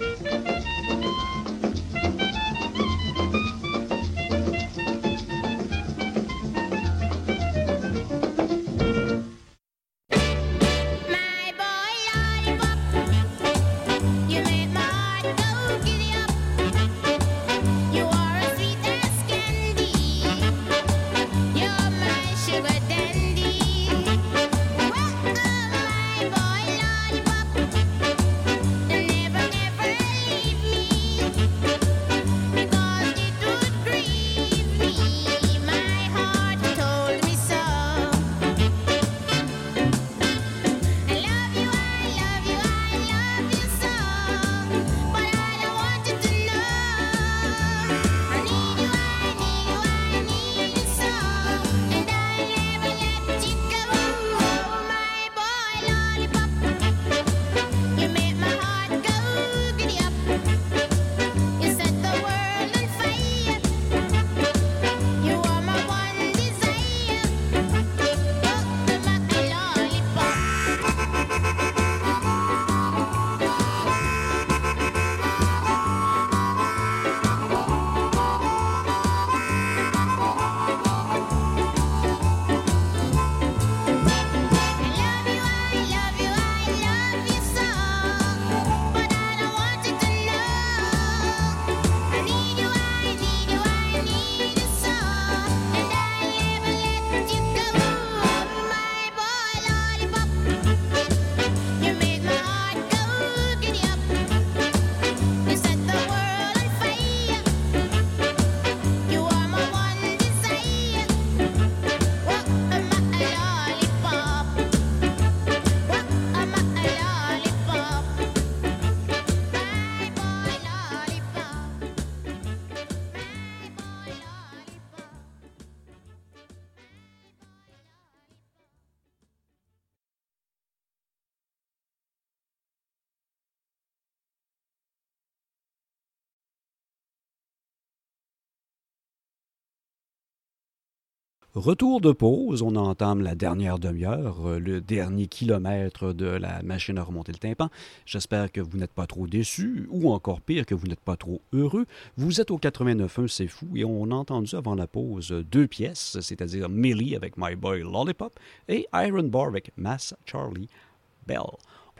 Retour de pause, on entame la dernière demi-heure, euh, le dernier kilomètre de la machine à remonter le tympan. J'espère que vous n'êtes pas trop déçus, ou encore pire, que vous n'êtes pas trop heureux. Vous êtes au 89.1, c'est fou, et on a entendu avant la pause deux pièces, c'est-à-dire Millie avec My Boy Lollipop et Iron Bar avec Mass Charlie Bell.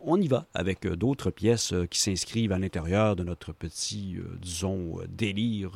On y va avec euh, d'autres pièces euh, qui s'inscrivent à l'intérieur de notre petit, disons, délire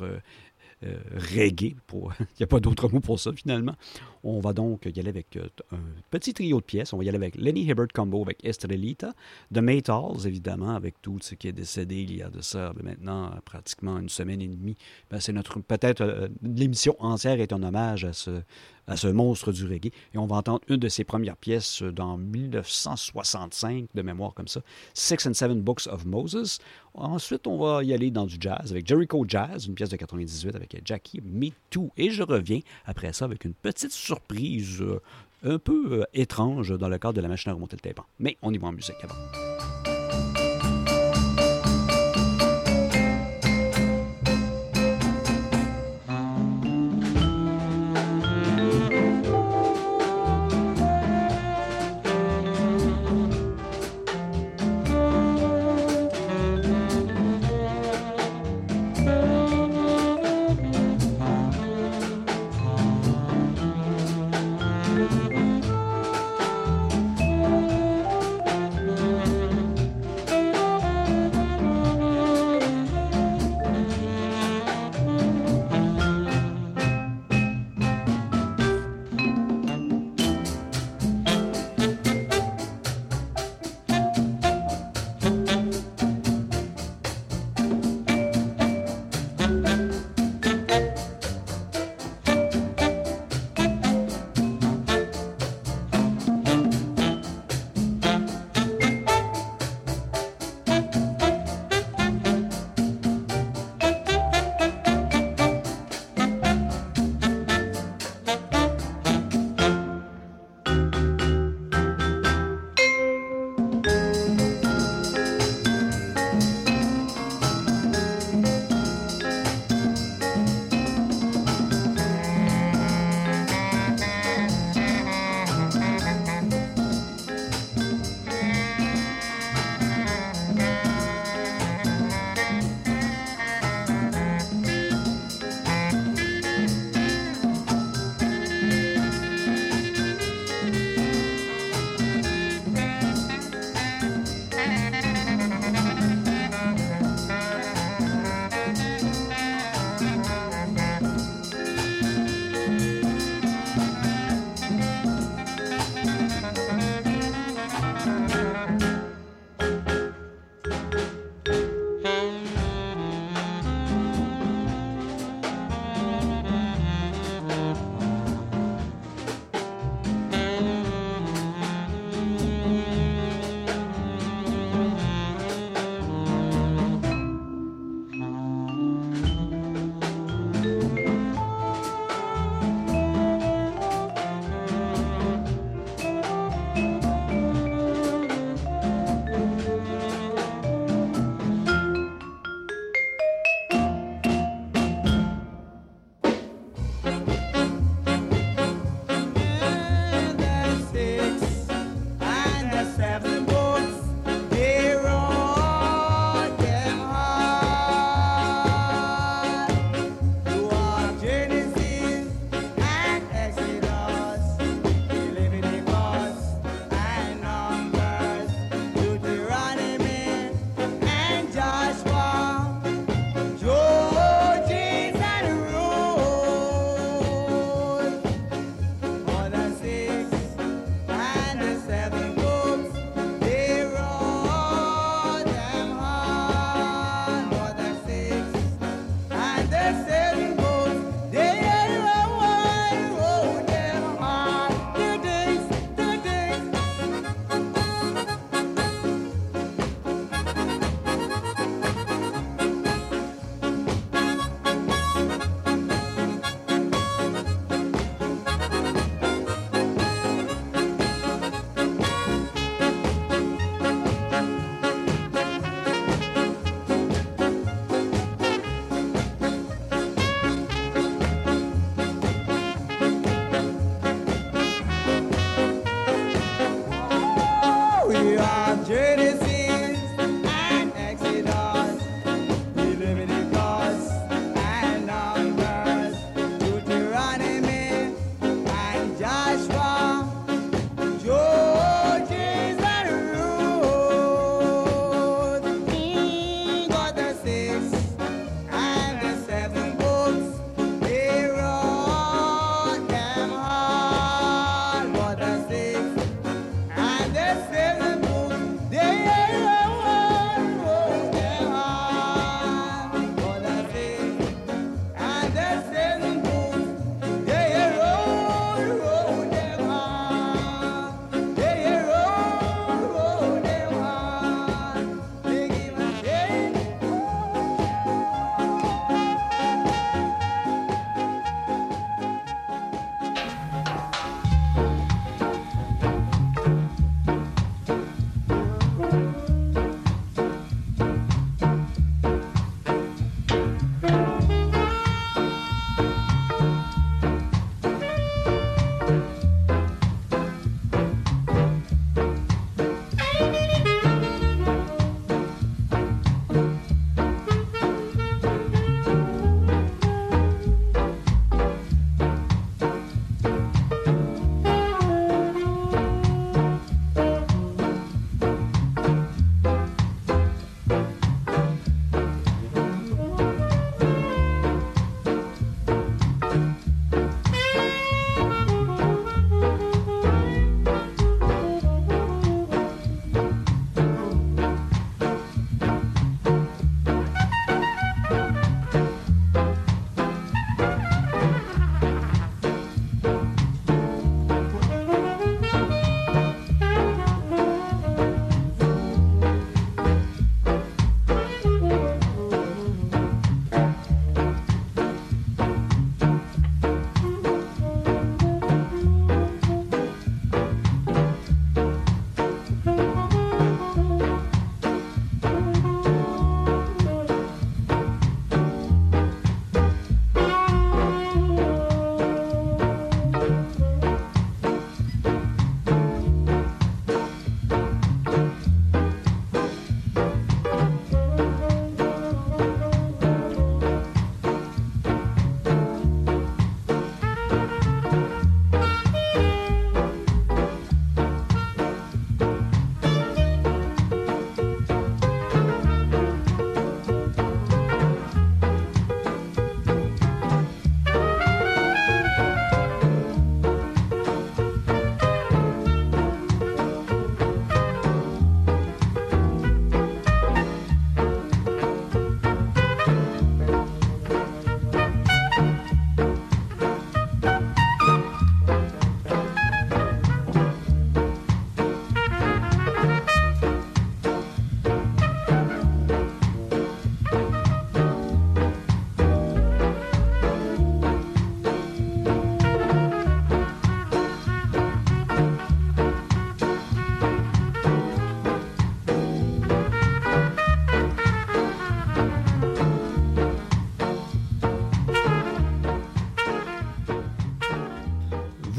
euh, reggae. Pour... Il n'y a pas d'autre mot pour ça finalement. On va donc y aller avec euh, un petit trio de pièces. On va y aller avec Lenny Hibbert Combo avec Estrelita, The Maytals évidemment, avec tout ce qui est décédé il y a de ça ben, maintenant euh, pratiquement une semaine et demie. Ben, c'est notre peut-être l'émission entière est un hommage à ce à ce monstre du reggae. Et on va entendre une de ses premières pièces euh, dans 1965, de mémoire comme ça, Six and Seven Books of Moses. Ensuite, on va y aller dans du jazz avec Jericho Jazz, une pièce de 98 avec Jackie Me Too. Et je reviens après ça avec une petite surprise euh, un peu euh, étrange dans le cadre de la machine à remonter le tympan. Mais on y va en musique avant.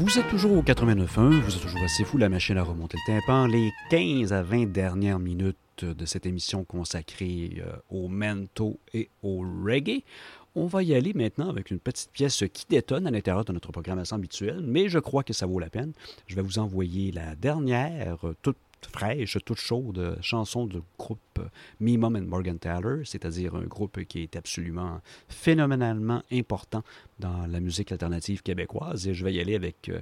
Vous êtes toujours au 89.1, vous êtes toujours assez fou, la machine à remonter le tympan. Les 15 à 20 dernières minutes de cette émission consacrée euh, au mento et au reggae. On va y aller maintenant avec une petite pièce qui détonne à l'intérieur de notre programmation habituelle, mais je crois que ça vaut la peine. Je vais vous envoyer la dernière, euh, toute fraîche, toute chaude euh, chanson du groupe euh, Me Mom and Morgan Taylor, c'est-à-dire un groupe qui est absolument phénoménalement important dans la musique alternative québécoise. Et je vais y aller avec euh,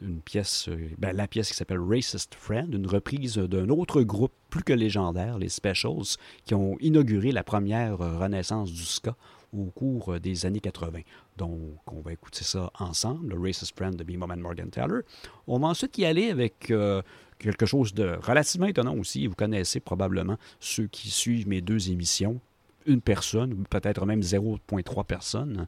une pièce, euh, ben, la pièce qui s'appelle Racist Friend, une reprise d'un autre groupe plus que légendaire, les Specials, qui ont inauguré la première euh, renaissance du ska au cours euh, des années 80. Donc, on va écouter ça ensemble, le Racist Friend de and Morgan Taylor. On va ensuite y aller avec euh, quelque chose de relativement étonnant aussi. Vous connaissez probablement ceux qui suivent mes deux émissions. Une personne, ou peut-être même 0.3 personnes.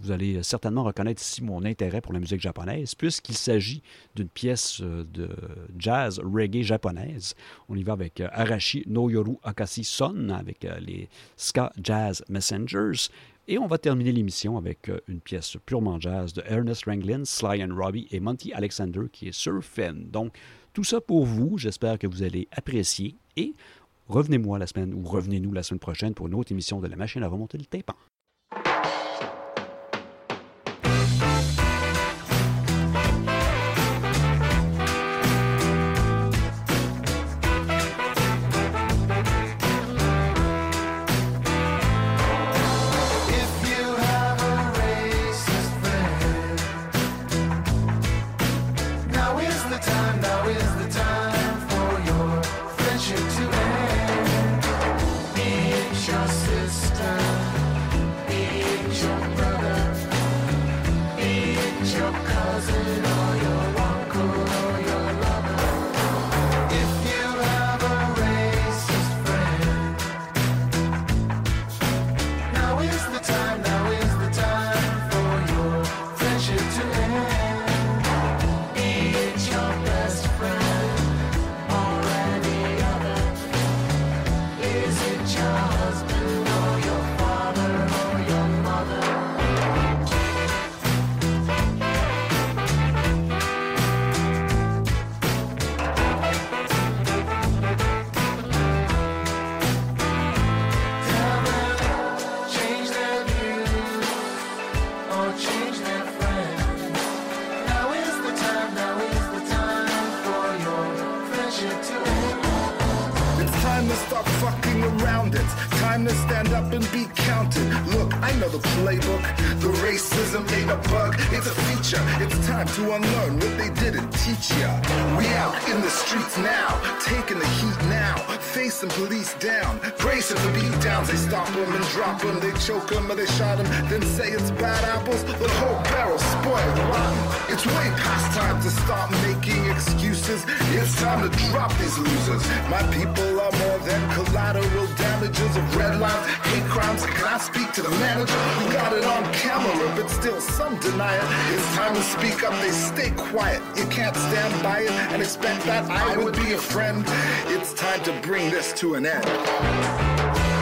Vous allez certainement reconnaître ici mon intérêt pour la musique japonaise, puisqu'il s'agit d'une pièce euh, de jazz reggae japonaise. On y va avec euh, Arashi no Yoru Akasi Son, avec euh, les Ska Jazz Messengers. Et on va terminer l'émission avec une pièce purement jazz de Ernest Ranglin, Sly and Robbie et Monty Alexander qui est sur Finn. Donc, tout ça pour vous. J'espère que vous allez apprécier. Et revenez-moi la semaine, ou revenez-nous la semaine prochaine pour une autre émission de La Machine à remonter le tympan. Choke them or they shot him. then say it's bad apples. The whole barrel's spoiled rotten. It's way past time to stop making excuses. It's time to drop these losers. My people are more than collateral damages of red lines, hate crimes. Can I speak to the manager who got it on camera, but still some deny it? It's time to speak up. They stay quiet. You can't stand by it and expect that I would be a friend. It's time to bring this to an end.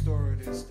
This